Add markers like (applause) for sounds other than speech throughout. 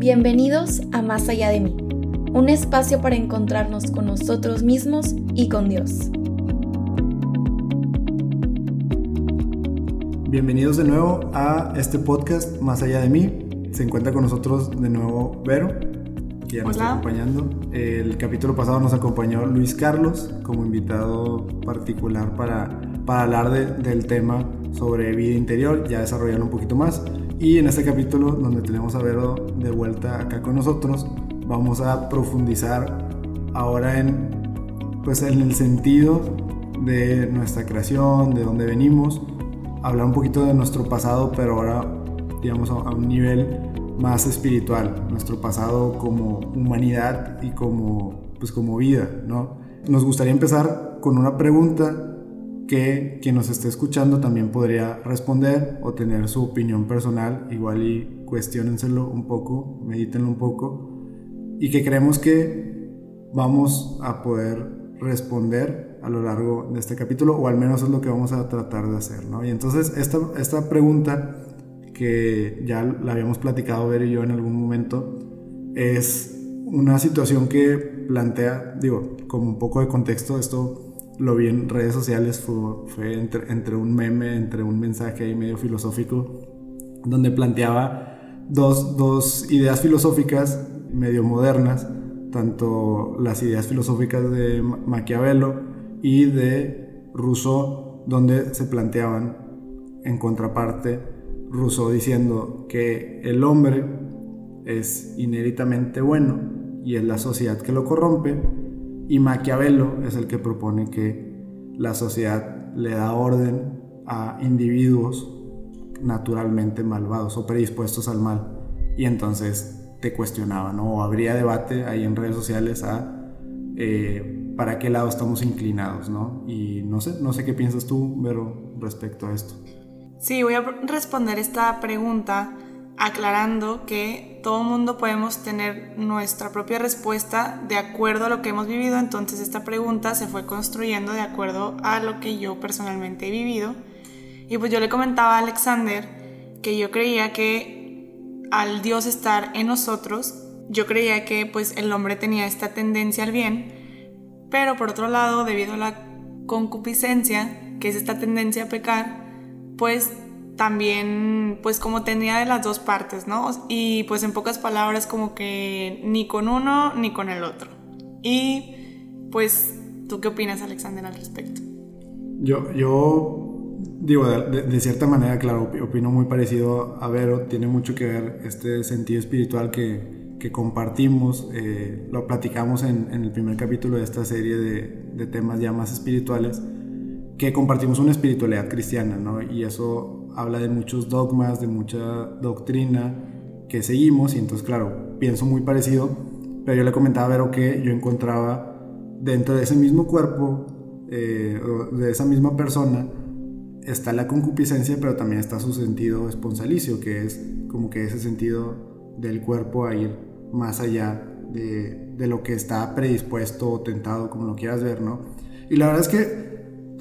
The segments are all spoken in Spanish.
Bienvenidos a Más allá de mí, un espacio para encontrarnos con nosotros mismos y con Dios. Bienvenidos de nuevo a este podcast Más allá de mí. Se encuentra con nosotros de nuevo Vero, que ya nos está acompañando. El capítulo pasado nos acompañó Luis Carlos como invitado particular para, para hablar del tema sobre vida interior, ya desarrollarlo un poquito más. Y en este capítulo, donde tenemos a Vero de vuelta acá con nosotros, vamos a profundizar ahora en, pues, en el sentido de nuestra creación, de dónde venimos, hablar un poquito de nuestro pasado, pero ahora, digamos, a, un nivel más espiritual, nuestro pasado como humanidad y como, pues, como vida, ¿no? Nos gustaría empezar con una pregunta que quien nos esté escuchando también podría responder o tener su opinión personal, igual y cuestionenselo un poco, medítenlo un poco, y que creemos que vamos a poder responder a lo largo de este capítulo, o al menos es lo que vamos a tratar de hacer, ¿no? Y entonces esta, esta pregunta, que ya la habíamos platicado Ver y yo en algún momento, es una situación que plantea, digo, como un poco de contexto, esto lo vi en redes sociales, fue, entre, un meme, entre un mensaje ahí medio filosófico, donde planteaba dos, dos ideas filosóficas medio modernas, tanto las ideas filosóficas de Maquiavelo y de Rousseau, donde se planteaban en contraparte Rousseau diciendo que el hombre es inéditamente bueno y es la sociedad que lo corrompe, y Maquiavelo es el que propone que la sociedad le da orden a individuos naturalmente malvados o predispuestos al mal. Y entonces te cuestionaban, O habría debate ahí en redes sociales a eh, para qué lado estamos inclinados, ¿no? Y no sé, no sé qué piensas tú, Vero, respecto a esto. Sí, voy a responder esta pregunta aclarando que todo mundo podemos tener nuestra propia respuesta de acuerdo a lo que hemos vivido, entonces esta pregunta se fue construyendo de acuerdo a lo que yo personalmente he vivido. Y pues yo le comentaba a Alexander que yo creía que al Dios estar en nosotros, yo creía que pues el hombre tenía esta tendencia al bien, pero por otro lado, debido a la concupiscencia, que es esta tendencia a pecar, pues también pues como tenía de las dos partes, ¿no? Y pues en pocas palabras como que ni con uno ni con el otro. Y pues, ¿tú qué opinas Alexander al respecto? Yo, yo digo, de, cierta manera, claro, opino muy parecido a Vero, tiene mucho que ver este sentido espiritual que, que compartimos, eh, lo platicamos en, en, el primer capítulo de esta serie de, de temas ya más espirituales que compartimos una espiritualidad cristiana, ¿no? Y eso habla de muchos dogmas, de mucha doctrina que seguimos, y entonces, claro, pienso muy parecido, pero yo le comentaba a Vero que yo encontraba dentro de ese mismo cuerpo, eh, de esa misma persona, está la concupiscencia, pero también está su sentido esponsalicio, que es como que ese sentido del cuerpo a ir más allá de, de lo que está predispuesto o tentado, como lo quieras ver, ¿no? Y la verdad es que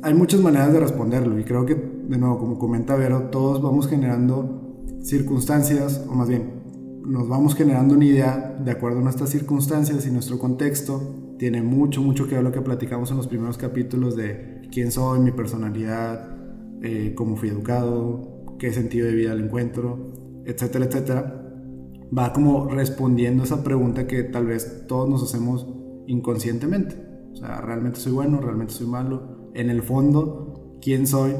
hay muchas maneras de responderlo y creo que, de nuevo, como comenta Vero, todos vamos generando circunstancias, o más bien, nos vamos generando una idea de acuerdo a nuestras circunstancias y nuestro contexto. Tiene mucho, mucho que ver lo que platicamos en los primeros capítulos de quién soy, mi personalidad, eh, cómo fui educado, qué sentido de vida le encuentro, etcétera, etcétera. Va como respondiendo esa pregunta que tal vez todos nos hacemos inconscientemente. O sea, ¿realmente soy bueno? ¿Realmente soy malo? En el fondo quién soy.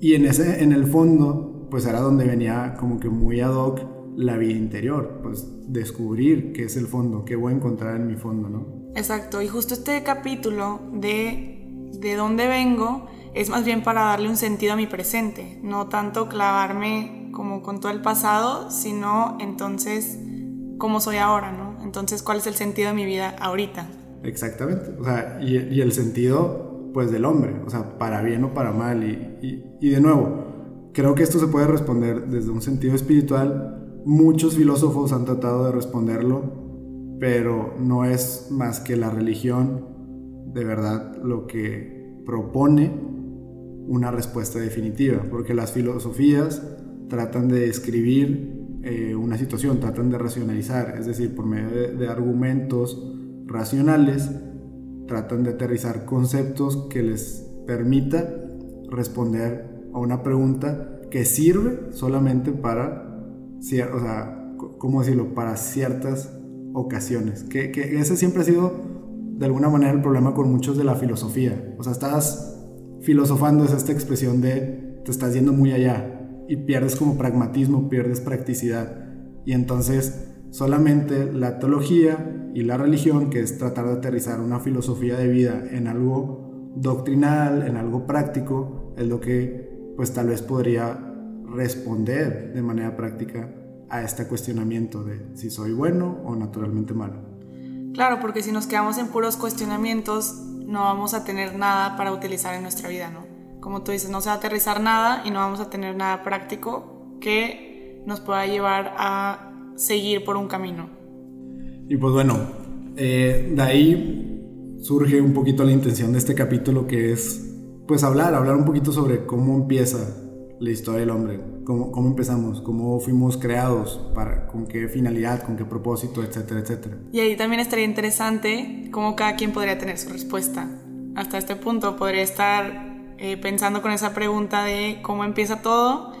Y en, ese, en el fondo, pues era donde venía como que muy ad hoc la vida interior, pues descubrir qué es el fondo, qué voy a encontrar en mi fondo, ¿no? Exacto, y justo este capítulo de de dónde vengo es más bien para darle un sentido a mi presente, no tanto clavarme como con todo el pasado, sino entonces cómo soy ahora, ¿no? Entonces, ¿cuál es el sentido de mi vida ahorita? Exactamente, o sea, y, y el sentido pues del hombre, o sea, para bien o para mal. Y, y, de nuevo, creo que esto se puede responder desde un sentido espiritual. Muchos filósofos han tratado de responderlo, pero no es más que la religión de verdad lo que propone una respuesta definitiva, porque las filosofías tratan de describir eh, una situación, tratan de racionalizar, es decir, por medio de, argumentos racionales, tratan de aterrizar conceptos que les permita responder a una pregunta que sirve solamente para, o sea, ¿cómo decirlo? Para ciertas ocasiones. Que, que, ese siempre ha sido, de alguna manera, el problema con muchos de la filosofía. O sea, estás filosofando, es esta expresión de te estás yendo muy allá y pierdes como pragmatismo, pierdes practicidad. Y entonces solamente la teología y la religión, que es tratar de aterrizar una filosofía de vida en algo doctrinal, en algo práctico, es lo que pues tal vez podría responder de manera práctica a este cuestionamiento de si soy bueno o naturalmente malo. Claro, porque si nos quedamos en puros cuestionamientos, no vamos a tener nada para utilizar en nuestra vida, ¿no? como tú dices, no se va a aterrizar nada y no vamos a tener nada práctico que nos pueda llevar a seguir por un camino. Y pues bueno, eh, de ahí surge un poquito la intención de este capítulo que es pues hablar, hablar un poquito sobre cómo empieza la historia del hombre, cómo, cómo empezamos, cómo fuimos creados, para, con qué finalidad, con qué propósito, etcétera, etcétera. Y ahí también estaría interesante cómo cada quien podría tener su respuesta. Hasta este punto podría estar eh, pensando con esa pregunta de cómo empieza todo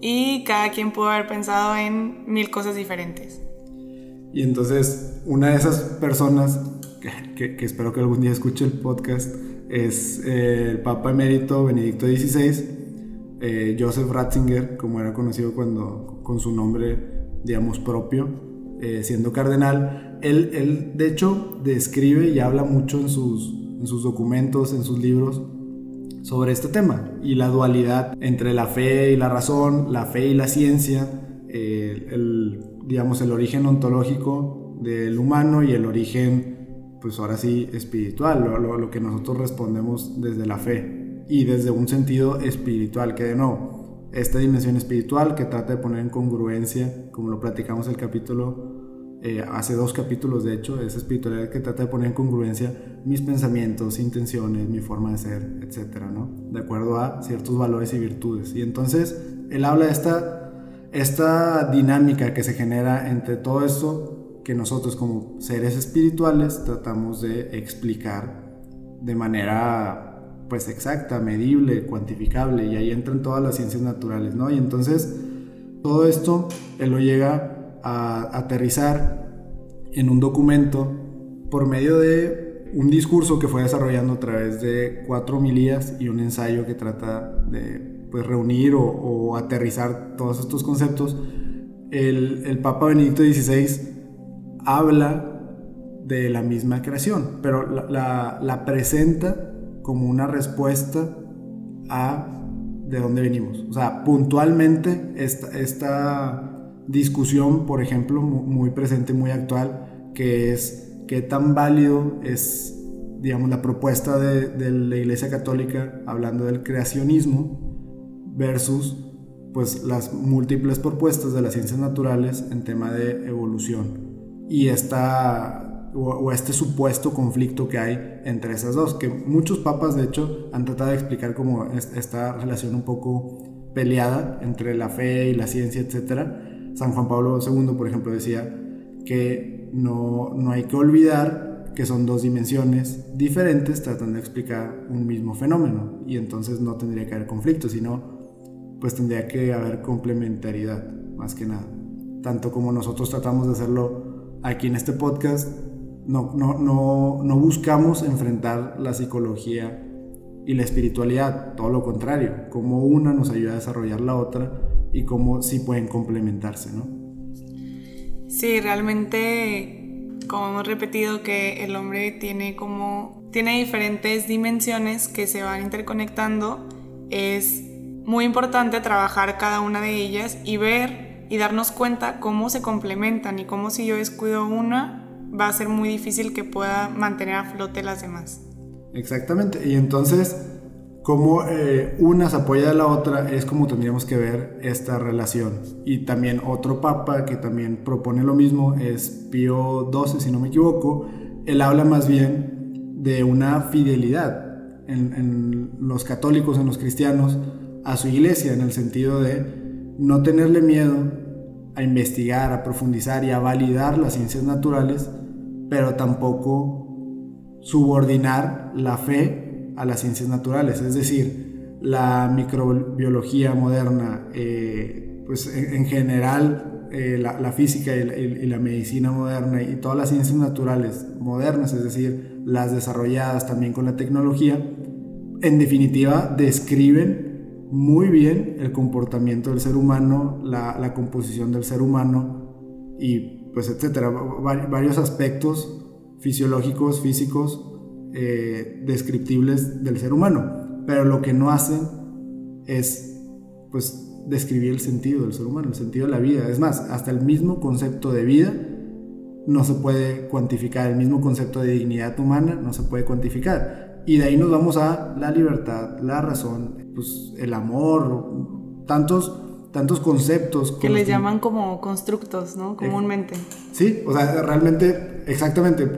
y cada quien pudo haber pensado en mil cosas diferentes. Y entonces una de esas personas que, espero que algún día escuche el podcast es eh, el Papa Emérito Benedicto XVI, eh, Joseph Ratzinger, como era conocido cuando con su nombre, digamos, propio, siendo cardenal. Él, él, de hecho, describe y habla mucho en sus, en sus documentos, en sus libros, sobre este tema. Y la dualidad entre la fe y la razón, la fe y la ciencia, el, digamos el origen ontológico del humano y el origen, pues ahora sí, espiritual, lo, lo, que nosotros respondemos desde la fe y desde un sentido espiritual, que de nuevo, esta dimensión espiritual que trata de poner en congruencia, como lo platicamos el capítulo eh, hace dos capítulos, de hecho, esa espiritualidad que trata de poner en congruencia mis pensamientos, intenciones, mi forma de ser, etcétera, ¿no? De acuerdo a ciertos valores y virtudes. Y entonces, él habla de esta, esta dinámica que se genera entre todo esto que nosotros como seres espirituales tratamos de explicar de manera pues exacta, medible, cuantificable y ahí entran todas las ciencias naturales, ¿no? Y entonces todo esto él lo llega a aterrizar en un documento por medio de un discurso que fue desarrollando a través de cuatro homilías y un ensayo que trata de pues, reunir o, aterrizar todos estos conceptos. El, el Papa Benedicto XVI habla de la misma creación, pero la, la, presenta como una respuesta a de dónde venimos. O sea, puntualmente esta, esta discusión, por ejemplo, muy presente, muy actual, que es qué tan válido es, digamos, la propuesta de, la Iglesia Católica hablando del creacionismo versus pues las múltiples propuestas de las ciencias naturales en tema de evolución y esta o, este supuesto conflicto que hay entre esas dos que muchos papas de hecho han tratado de explicar como esta relación un poco peleada entre la fe y la ciencia etcétera San Juan Pablo II, por ejemplo, decía que no, no hay que olvidar que son dos dimensiones diferentes tratando de explicar un mismo fenómeno y entonces no tendría que haber conflicto, sino pues tendría que haber complementariedad, más que nada. Tanto como nosotros tratamos de hacerlo aquí en este podcast, no, no, no, no buscamos enfrentar la psicología y la espiritualidad, todo lo contrario, como una nos ayuda a desarrollar la otra y cómo sí pueden complementarse, ¿no? Sí, realmente, como hemos repetido, que el hombre tiene como tiene diferentes dimensiones que se van interconectando, es muy importante trabajar cada una de ellas y ver y darnos cuenta cómo se complementan y cómo si yo descuido una, va a ser muy difícil que pueda mantener a flote las demás. Exactamente, y entonces cómo eh, una se apoya a la otra es como tendríamos que ver esta relación. Y también otro papa que también propone lo mismo es Pío XII, si no me equivoco. Él habla más bien de una fidelidad en, los católicos, en los cristianos, a su iglesia, en el sentido de no tenerle miedo a investigar, a profundizar y a validar las ciencias naturales, pero tampoco subordinar la fe a las ciencias naturales. Es decir, la microbiología moderna, eh, pues en, general eh, la, física y la, medicina moderna y todas las ciencias naturales modernas, es decir, las desarrolladas también con la tecnología, en definitiva describen muy bien el comportamiento del ser humano, la, composición del ser humano y pues etcétera, varios aspectos fisiológicos, físicos, eh, descriptibles del ser humano. Pero lo que no hacen es pues describir el sentido del ser humano, el sentido de la vida. Es más, hasta el mismo concepto de vida no se puede cuantificar, el mismo concepto de dignidad humana no se puede cuantificar. Y de ahí nos vamos a la libertad, la razón, pues, el amor, tantos tantos conceptos. Que les llaman como constructos, ¿no? Comúnmente. Sí, o sea, realmente, exactamente,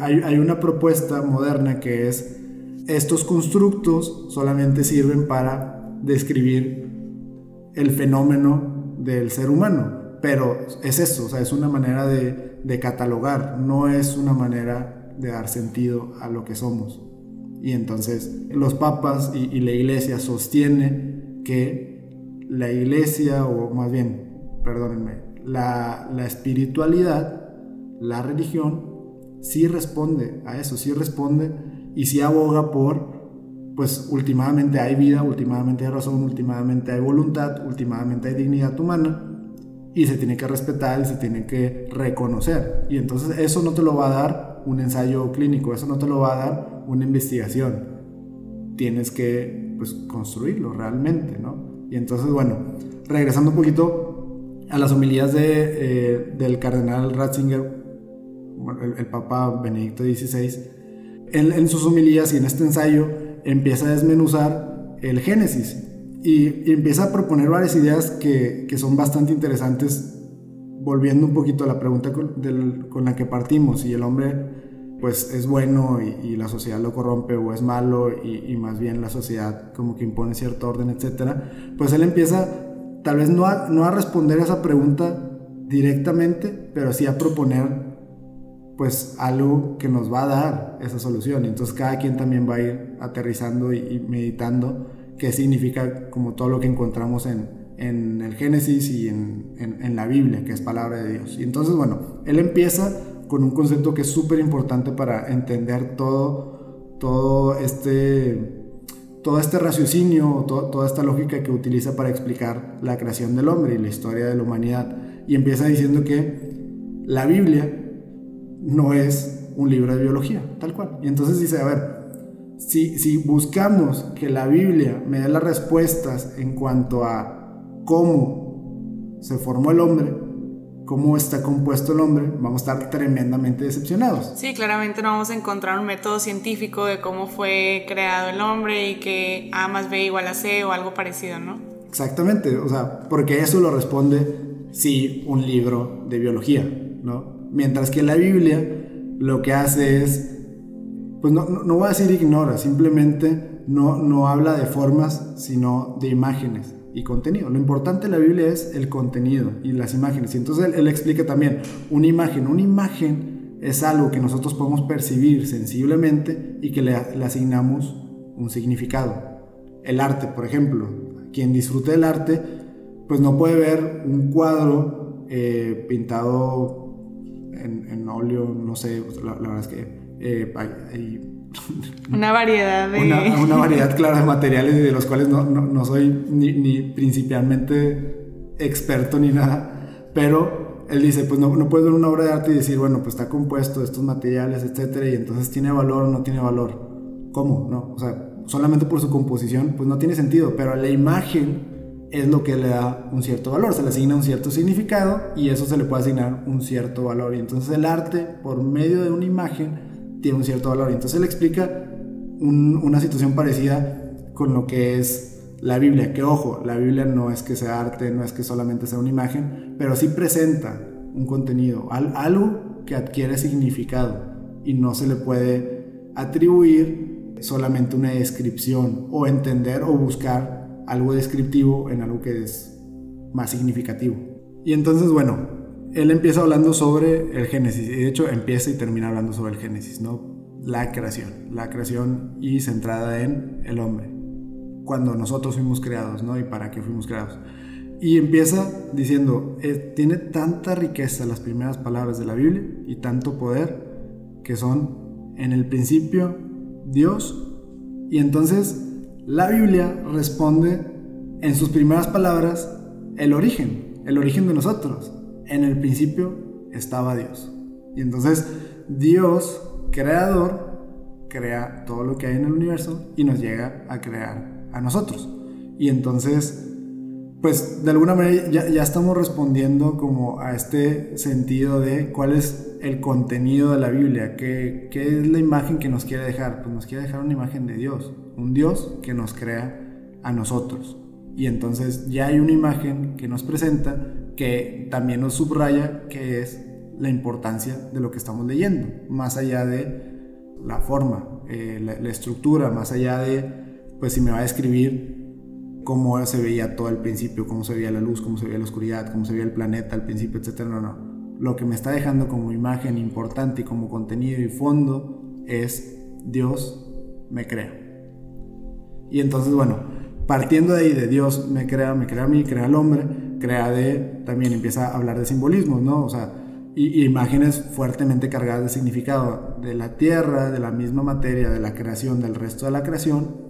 hay, una propuesta moderna que es, estos constructos solamente sirven para describir el fenómeno del ser humano, pero es eso, o sea, es una manera de, catalogar, no es una manera de dar sentido a lo que somos. Y entonces los papas y, y la iglesia sostiene que la iglesia, o más bien, perdónenme, la, espiritualidad, la religión, sí responde a eso, sí responde y sí aboga por, pues últimamente hay vida, últimamente hay razón, últimamente hay voluntad, últimamente hay dignidad humana y se tiene que respetar y se tiene que reconocer. Y entonces eso no te lo va a dar un ensayo clínico, eso no te lo va a dar una investigación. Tienes que pues, construirlo realmente, ¿no? Y entonces, bueno, regresando un poquito a las homilías de, eh, del cardenal Ratzinger, el, Papa Benedicto XVI, en, sus homilías y en este ensayo empieza a desmenuzar el Génesis y, empieza a proponer varias ideas que, que, son bastante interesantes, volviendo un poquito a la pregunta con, con la que partimos, si el hombre pues es bueno y, la sociedad lo corrompe o es malo y, más bien la sociedad como que impone cierto orden, etcétera, pues él empieza tal vez no a, no a responder esa pregunta directamente, pero sí a proponer pues algo que nos va a dar esa solución. Entonces cada quien también va a ir aterrizando y, meditando qué significa como todo lo que encontramos en, en el Génesis y en, en la Biblia, que es palabra de Dios. Y entonces, bueno, él empieza con un concepto que es súper importante para entender todo, todo este todo este raciocinio, toda esta lógica que utiliza para explicar la creación del hombre y la historia de la humanidad. Y empieza diciendo que la Biblia no es un libro de biología, tal cual. Y entonces dice, a ver, si, si buscamos que la Biblia me dé las respuestas en cuanto a cómo se formó el hombre, cómo está compuesto el hombre, vamos a estar tremendamente decepcionados. Sí, claramente no vamos a encontrar un método científico de cómo fue creado el hombre y que A más B igual a C o algo parecido, ¿no? Exactamente, o sea, porque eso lo responde sí un libro de biología, ¿no? Mientras que la Biblia lo que hace es, pues no, no, no voy a decir ignora, simplemente no, no habla de formas, sino de imágenes y contenido. Lo importante de la Biblia es el contenido y las imágenes. Y entonces él, explica también una imagen. Una imagen es algo que nosotros podemos percibir sensiblemente y que le, asignamos un significado. El arte, por ejemplo. Quien disfrute del arte, pues no puede ver un cuadro eh, pintado en, óleo, no sé, la, verdad es que eh, hay (laughs) una variedad de... Una, variedad clara de materiales de los cuales no, no, soy ni, ni, principalmente experto ni nada, pero él dice, pues no, no puedes ver una obra de arte y decir, bueno, pues está compuesto de estos materiales, etcétera, y entonces tiene valor o no tiene valor. ¿Cómo? No, o sea, solamente por su composición, pues no tiene sentido, pero la imagen es lo que le da un cierto valor, se le asigna un cierto significado y eso se le puede asignar un cierto valor. Y entonces el arte, por medio de una imagen, tiene un cierto valor. Entonces él explica una situación parecida con lo que es la Biblia, que ojo, la Biblia no es que sea arte, no es que solamente sea una imagen, pero sí presenta un contenido, algo que adquiere significado y no se le puede atribuir solamente una descripción o entender o buscar algo descriptivo en algo que es más significativo. Y entonces, bueno, él empieza hablando sobre el Génesis, y de hecho empieza y termina hablando sobre el Génesis, ¿no? La creación, la creación y centrada en el hombre, cuando nosotros fuimos creados, ¿no? Y para qué fuimos creados. Y empieza diciendo, eh, tiene tanta riqueza las primeras palabras de la Biblia y tanto poder que son en el principio Dios. Y entonces la Biblia responde en sus primeras palabras el origen, el origen de nosotros. En el principio estaba Dios. Y entonces Dios, creador, crea todo lo que hay en el universo y nos llega a crear a nosotros. Y entonces pues de alguna manera ya, estamos respondiendo como a este sentido de cuál es el contenido de la Biblia, ¿Qué, qué, es la imagen que nos quiere dejar. Pues nos quiere dejar una imagen de Dios, un Dios que nos crea a nosotros. Y entonces ya hay una imagen que nos presenta que también nos subraya que es la importancia de lo que estamos leyendo, más allá de la forma, eh, la, estructura, más allá de, pues si me va a escribir cómo se veía todo al principio, cómo se veía la luz, cómo se veía la oscuridad, cómo se veía el planeta al principio, etc. No, no. Lo que me está dejando como imagen importante y como contenido y fondo es Dios me crea. Y entonces, bueno, partiendo de ahí de Dios me crea, me crea a mí, crea al hombre, crea de, también empieza a hablar de simbolismos, ¿no? O sea, y, imágenes fuertemente cargadas de significado de la tierra, de la misma materia, de la creación, del resto de la creación,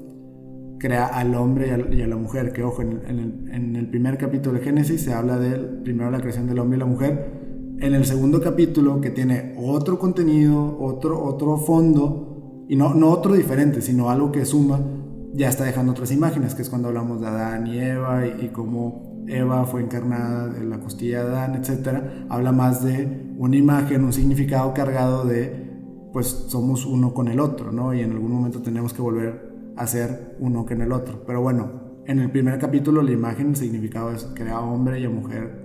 crea al hombre y a, la mujer, que ojo, en, el, primer capítulo de Génesis se habla de primero la creación del hombre y la mujer, en el segundo capítulo que tiene otro contenido, otro, otro fondo, y no, no otro diferente, sino algo que suma, ya está dejando otras imágenes, que es cuando hablamos de Adán y Eva y, y cómo Eva fue encarnada de la costilla de Adán, etc. Habla más de una imagen, un significado cargado de, pues somos uno con el otro, ¿no? Y en algún momento tenemos que volver hacer uno que en el otro. Pero bueno, en el primer capítulo la imagen, el significado es crear a hombre y a mujer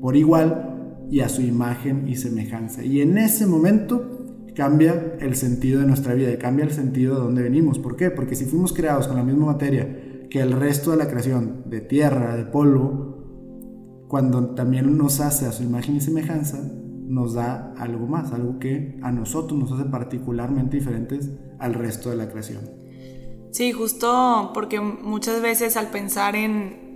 por igual y a su imagen y semejanza. Y en ese momento cambia el sentido de nuestra vida y cambia el sentido de dónde venimos. ¿Por qué? Porque si fuimos creados con la misma materia que el resto de la creación, de tierra, de polvo, cuando también nos hace a su imagen y semejanza, nos da algo más, algo que a nosotros nos hace particularmente diferentes al resto de la creación. Sí, justo porque muchas veces al pensar en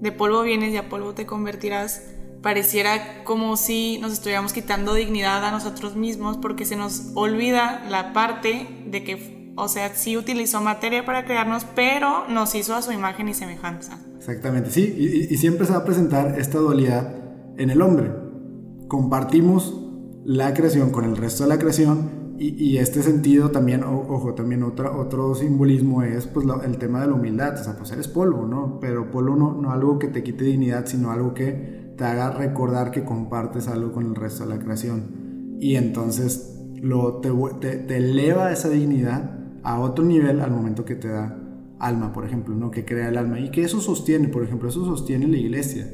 de polvo vienes y a polvo te convertirás, pareciera como si nos estuviéramos quitando dignidad a nosotros mismos porque se nos olvida la parte de que, o sea, sí utilizó materia para crearnos, pero nos hizo a su imagen y semejanza. Exactamente, sí, y, y siempre se va a presentar esta dualidad en el hombre. Compartimos la creación con el resto de la creación y, este sentido también, ojo, también otra, otro simbolismo es pues el tema de la humildad, o sea, pues eres polvo, ¿no? Pero polvo no, no algo que te quite dignidad, sino algo que te haga recordar que compartes algo con el resto de la creación. Y entonces lo, te, te, eleva esa dignidad a otro nivel al momento que te da alma, por ejemplo, ¿no? Que crea el alma. Y que eso sostiene, por ejemplo, eso sostiene la iglesia.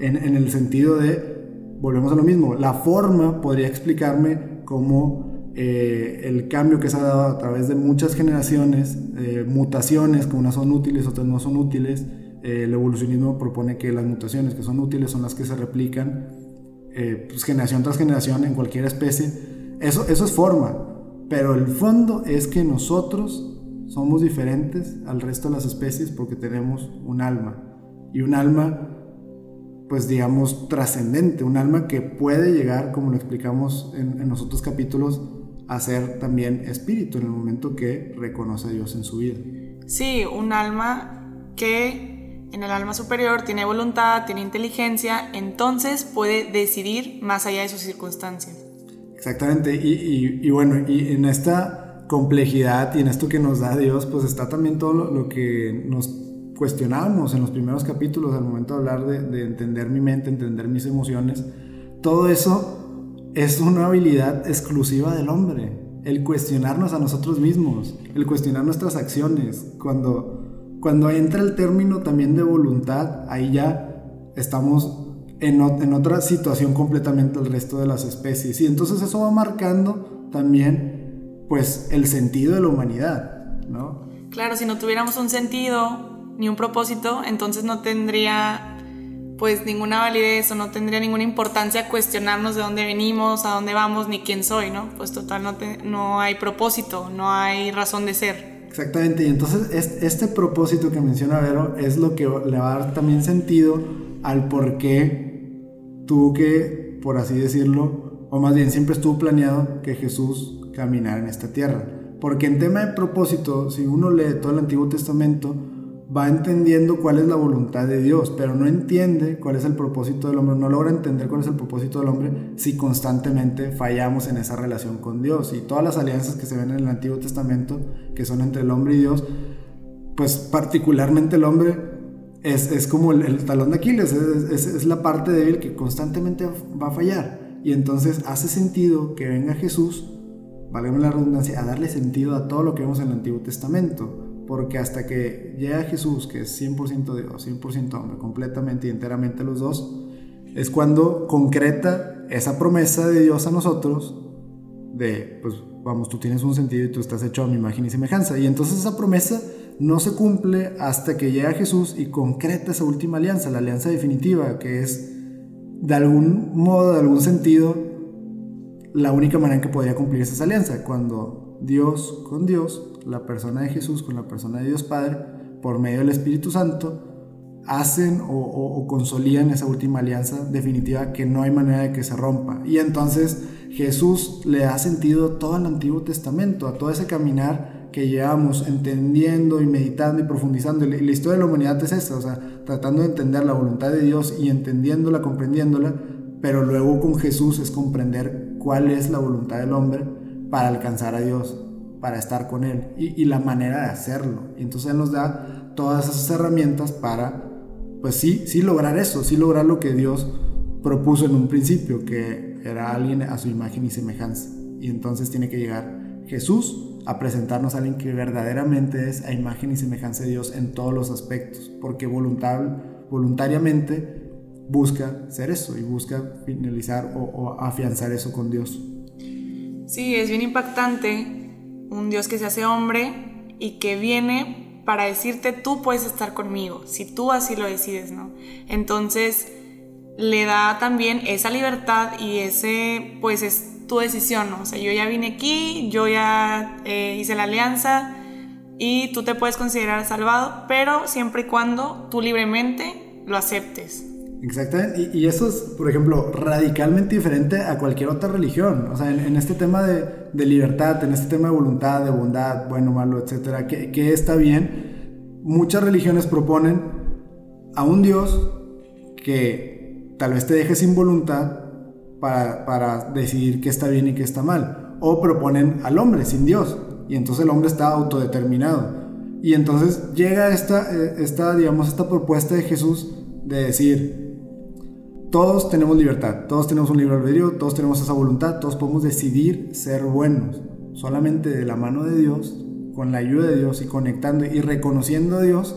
En, en el sentido de, volvemos a lo mismo, la forma podría explicarme cómo eh, el cambio que se ha dado a través de muchas generaciones, eh, mutaciones que unas son útiles, otras no son útiles. Eh, el evolucionismo propone que las mutaciones que son útiles son las que se replican pues, generación tras generación en cualquier especie. Eso, eso es forma, pero el fondo es que nosotros somos diferentes al resto de las especies porque tenemos un alma. Y un alma pues digamos, trascendente, un alma que puede llegar, como lo explicamos en, en, los otros capítulos, a ser también espíritu en el momento que reconoce a Dios en su vida. Sí, un alma que en el alma superior tiene voluntad, tiene inteligencia, entonces puede decidir más allá de sus circunstancias. Exactamente, y, y, bueno, y en esta complejidad y en esto que nos da Dios, pues está también todo lo, que nos cuestionábamos en los primeros capítulos al momento de hablar de, de entender mi mente, entender mis emociones. Todo eso es una habilidad exclusiva del hombre. El cuestionarnos a nosotros mismos, el cuestionar nuestras acciones. Cuando, cuando entra el término también de voluntad, ahí ya estamos en, en otra situación completamente al resto de las especies. Y entonces eso va marcando también pues el sentido de la humanidad, ¿no? Claro, si no tuviéramos un sentido ni un propósito, entonces no tendría pues ninguna validez o no tendría ninguna importancia cuestionarnos de dónde venimos, a dónde vamos, ni quién soy, ¿no? Pues total, no, no hay propósito, no hay razón de ser. Exactamente, y entonces este propósito que menciona Vero es lo que le va a dar también sentido al por qué tuvo que, por así decirlo, o más bien siempre estuvo planeado que Jesús caminara en esta tierra. Porque en tema de propósito, si uno lee todo el Antiguo Testamento, va entendiendo cuál es la voluntad de Dios, pero no entiende cuál es el propósito del hombre, no logra entender cuál es el propósito del hombre si constantemente fallamos en esa relación con Dios. Y todas las alianzas que se ven en el Antiguo Testamento, que son entre el hombre y Dios, pues particularmente el hombre es, es como el, talón de Aquiles, es, es, la parte débil que constantemente va a fallar. Y entonces hace sentido que venga Jesús, valga la redundancia, a darle sentido a todo lo que vemos en el Antiguo Testamento porque hasta que llega Jesús, que es 100% Dios, 100% hombre, completamente y enteramente los dos, es cuando concreta esa promesa de Dios a nosotros de, pues vamos, tú tienes un sentido y tú estás hecho a mi imagen y semejanza. Y entonces esa promesa no se cumple hasta que llega Jesús y concreta esa última alianza, la alianza definitiva, que es de algún modo, de algún sentido, la única manera en que podría cumplirse esa alianza, cuando Dios con Dios la persona de Jesús con la persona de Dios Padre, por medio del Espíritu Santo, hacen o, consolidan esa última alianza definitiva que no hay manera de que se rompa. Y entonces Jesús le da sentido todo el Antiguo Testamento, a todo ese caminar que llevamos entendiendo y meditando y profundizando. La historia de la humanidad es esta, o sea, tratando de entender la voluntad de Dios y entendiéndola, comprendiéndola, pero luego con Jesús es comprender cuál es la voluntad del hombre para alcanzar a Dios para estar con Él y, la manera de hacerlo. Y entonces Él nos da todas esas herramientas para, pues sí, sí lograr eso, sí lograr lo que Dios propuso en un principio, que era alguien a su imagen y semejanza. Y entonces tiene que llegar Jesús a presentarnos a alguien que verdaderamente es a imagen y semejanza de Dios en todos los aspectos, porque voluntariamente busca ser eso y busca finalizar o, o afianzar eso con Dios. Sí, es bien impactante un Dios que se hace hombre y que viene para decirte tú puedes estar conmigo, si tú así lo decides, ¿no? Entonces le da también esa libertad y ese, pues es tu decisión, ¿no? O sea, yo ya vine aquí, yo ya eh, hice la alianza y tú te puedes considerar salvado, pero siempre y cuando tú libremente lo aceptes. Exactamente, y, eso es, por ejemplo, radicalmente diferente a cualquier otra religión. O sea, en, este tema de, libertad, en este tema de voluntad, de bondad, bueno, malo, etcétera, que, está bien, muchas religiones proponen a un Dios que tal vez te deje sin voluntad para, para decidir qué está bien y qué está mal. O proponen al hombre sin Dios, y entonces el hombre está autodeterminado. Y entonces llega esta, eh, esta digamos, esta propuesta de Jesús de decir, todos tenemos libertad, todos tenemos un libre albedrío, todos tenemos esa voluntad, todos podemos decidir ser buenos. Solamente de la mano de Dios, con la ayuda de Dios y conectando y reconociendo a Dios,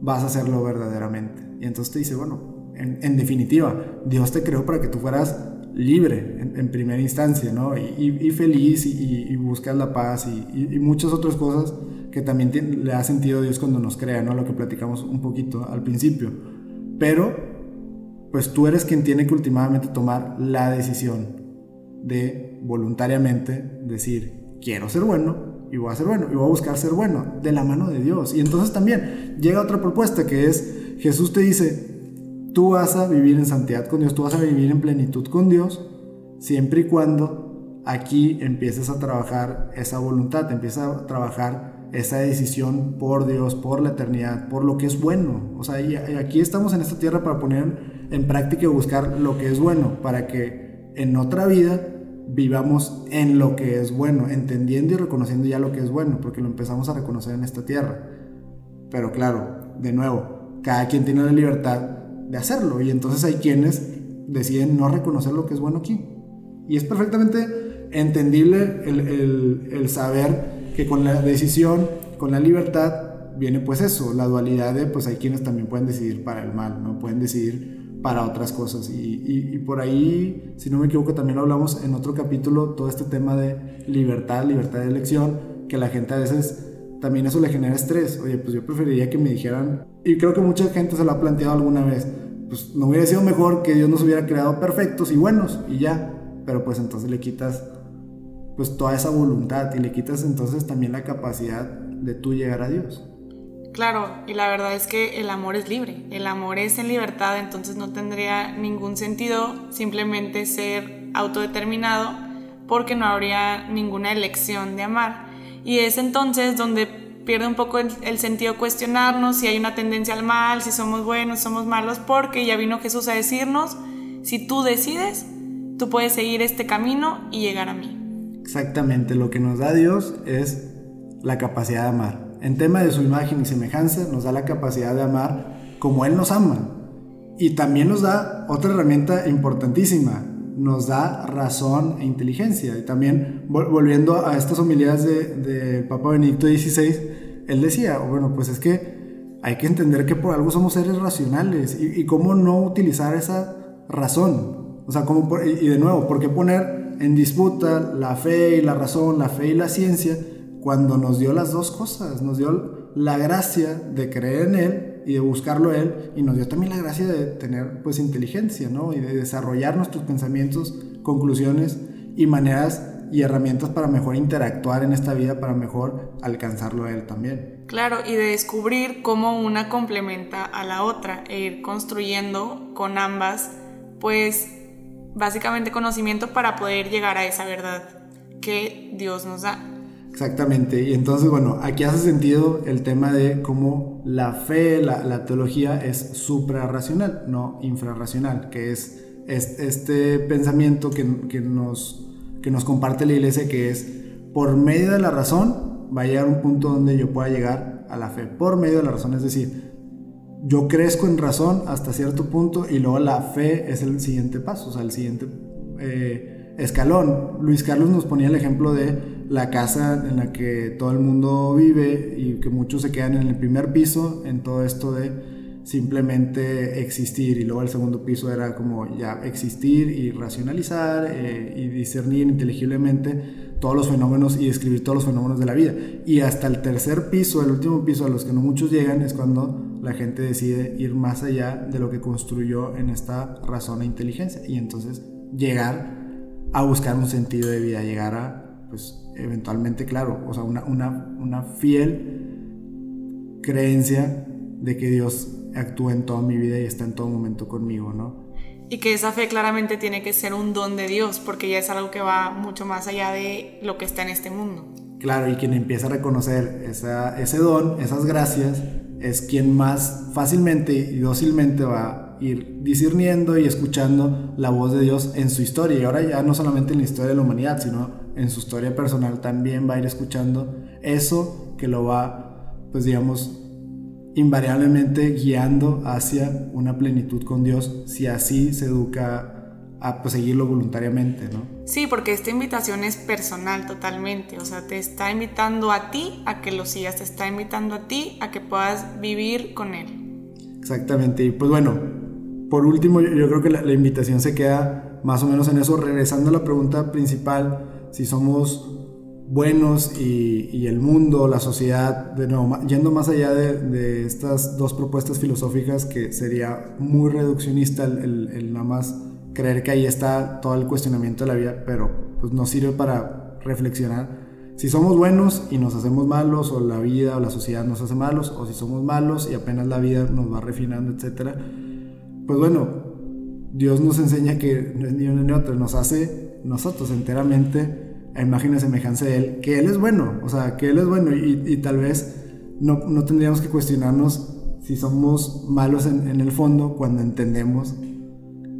vas a hacerlo verdaderamente. Y entonces te dice, bueno, en, definitiva, Dios te creó para que tú fueras libre en, primera instancia, ¿no? Y, feliz y, buscas la paz y, muchas otras cosas que también le ha sentido Dios cuando nos crea, ¿no? Lo que platicamos un poquito al principio. Pero pues tú eres quien tiene que últimamente tomar la decisión de voluntariamente decir, quiero ser bueno y voy a ser bueno y voy a buscar ser bueno de la mano de Dios. Y entonces también llega otra propuesta que es, Jesús te dice, tú vas a vivir en santidad con Dios, tú vas a vivir en plenitud con Dios, siempre y cuando aquí empieces a trabajar esa voluntad, empiezas a trabajar esa decisión por Dios, por la eternidad, por lo que es bueno. O sea, y aquí estamos en esta tierra para poner en práctica y buscar lo que es bueno, para que en otra vida vivamos en lo que es bueno, entendiendo y reconociendo ya lo que es bueno, porque lo empezamos a reconocer en esta tierra. Pero claro, de nuevo, cada quien tiene la libertad de hacerlo y entonces hay quienes deciden no reconocer lo que es bueno aquí. Y es perfectamente entendible el, el, saber que con la decisión, con la libertad, viene pues eso, la dualidad de pues hay quienes también pueden decidir para el mal, no pueden decidir para otras cosas. Y, por ahí, si no me equivoco, también lo hablamos en otro capítulo, todo este tema de libertad, libertad de elección, que la gente a veces también eso le genera estrés. Oye, pues yo preferiría que me dijeran, y creo que mucha gente se lo ha planteado alguna vez, pues no hubiera sido mejor que Dios nos hubiera creado perfectos y buenos y ya, pero pues entonces le quitas pues toda esa voluntad y le quitas entonces también la capacidad de tú llegar a Dios. Claro, y la verdad es que el amor es libre, el amor es en libertad, entonces no tendría ningún sentido simplemente ser autodeterminado porque no habría ninguna elección de amar. Y es entonces donde pierde un poco el, sentido cuestionarnos si hay una tendencia al mal, si somos buenos, somos malos, porque ya vino Jesús a decirnos, si tú decides, tú puedes seguir este camino y llegar a mí. Exactamente, lo que nos da Dios es la capacidad de amar. En tema de su imagen y semejanza, nos da la capacidad de amar como Él nos ama. Y también nos da otra herramienta importantísima, nos da razón e inteligencia. Y también, volviendo a estas homilías de, Papa Benedicto XVI, él decía, bueno, pues es que hay que entender que por algo somos seres racionales y, cómo no utilizar esa razón. O sea, cómo, y de nuevo, ¿por qué poner en disputa la fe y la razón, la fe y la ciencia, cuando nos dio las dos cosas? Nos dio la gracia de creer en Él y de buscarlo él y nos dio también la gracia de tener pues inteligencia, ¿no? Y de desarrollar nuestros pensamientos, conclusiones y maneras y herramientas para mejor interactuar en esta vida, para mejor alcanzarlo a él también. Claro, y de descubrir cómo una complementa a la otra e ir construyendo con ambas, pues básicamente conocimiento para poder llegar a esa verdad que Dios nos da. Exactamente, y entonces, bueno, aquí hace sentido el tema de cómo la fe, la, teología es suprarracional, no infrarracional, que es, este pensamiento que, nos, que nos comparte la iglesia, que es por medio de la razón va a llegar un punto donde yo pueda llegar a la fe, por medio de la razón, es decir, yo crezco en razón hasta cierto punto y luego la fe es el siguiente paso, o sea, el siguiente eh, escalón. Luis Carlos nos ponía el ejemplo de la casa en la que todo el mundo vive y que muchos se quedan en el primer piso en todo esto de simplemente existir. Y luego el segundo piso era como ya existir y racionalizar eh, y discernir inteligiblemente todos los fenómenos y describir todos los fenómenos de la vida. Y hasta el tercer piso, el último piso a los que no muchos llegan es cuando la gente decide ir más allá de lo que construyó en esta razón e inteligencia. Y entonces llegar a buscar un sentido de vida, llegar a pues eventualmente, claro, o sea, una, una, fiel creencia de que Dios actúa en toda mi vida y está en todo momento conmigo, ¿no? Y que esa fe claramente tiene que ser un don de Dios, porque ya es algo que va mucho más allá de lo que está en este mundo. Claro, y quien empieza a reconocer esa, ese don, esas gracias, es quien más fácilmente y dócilmente va ir discerniendo y escuchando la voz de Dios en su historia. Y ahora ya no solamente en la historia de la humanidad, sino en su historia personal también va a ir escuchando eso que lo va, pues digamos, invariablemente guiando hacia una plenitud con Dios si así se educa a pues, seguirlo voluntariamente, ¿no? Sí, porque esta invitación es personal totalmente, o sea, te está invitando a ti a que lo sigas, te está invitando a ti a que puedas vivir con Él. Exactamente, y pues bueno, por último yo, creo que la, invitación se queda más o menos en eso, regresando a la pregunta principal, si somos buenos y, el mundo, la sociedad, de nuevo, yendo más allá de, estas dos propuestas filosóficas que sería muy reduccionista el, nada más creer que ahí está todo el cuestionamiento de la vida, pero pues nos sirve para reflexionar. Si somos buenos y nos hacemos malos, o la vida o la sociedad nos hace malos, o si somos malos y apenas la vida nos va refinando, etc. Pues bueno, Dios nos enseña que no es ni uno ni otro, nos hace nosotros enteramente a imagen y semejanza de Él, que Él es bueno, o sea, que Él es bueno y, tal vez no, no, tendríamos que cuestionarnos si somos malos en, el fondo cuando entendemos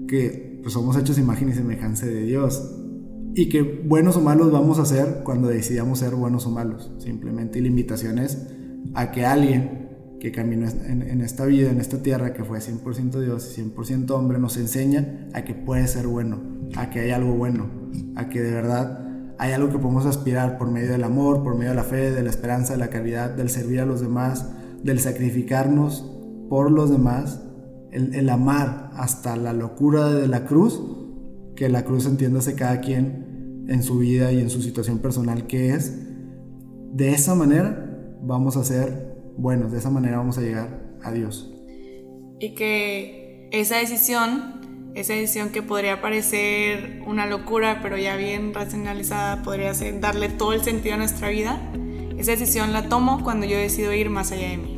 que pues, somos hechos imagen y semejanza de Dios y que buenos o malos vamos a ser cuando decidamos ser buenos o malos, simplemente y la invitación es a que alguien que caminó en, esta vida, en esta tierra, que fue 100% Dios y 100% hombre, nos enseña a que puede ser bueno, a que hay algo bueno, a que de verdad hay algo que podemos aspirar por medio del amor, por medio de la fe, de la esperanza, de la caridad, del servir a los demás, del sacrificarnos por los demás, el, amar hasta la locura de la cruz, que la cruz entiéndase cada quien en su vida y en su situación personal que es. De esa manera vamos a ser buenos, de esa manera vamos a llegar a Dios. Y que esa decisión, esa decisión que podría parecer una locura, pero ya bien racionalizada, podría ser darle todo el sentido a nuestra vida, esa decisión la tomo cuando yo decido ir más allá de mí.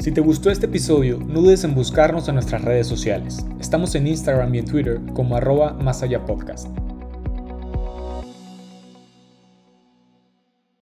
Si te gustó este episodio, no dudes en buscarnos en nuestras redes sociales. Estamos en Instagram y en Twitter como arroba más allá podcast.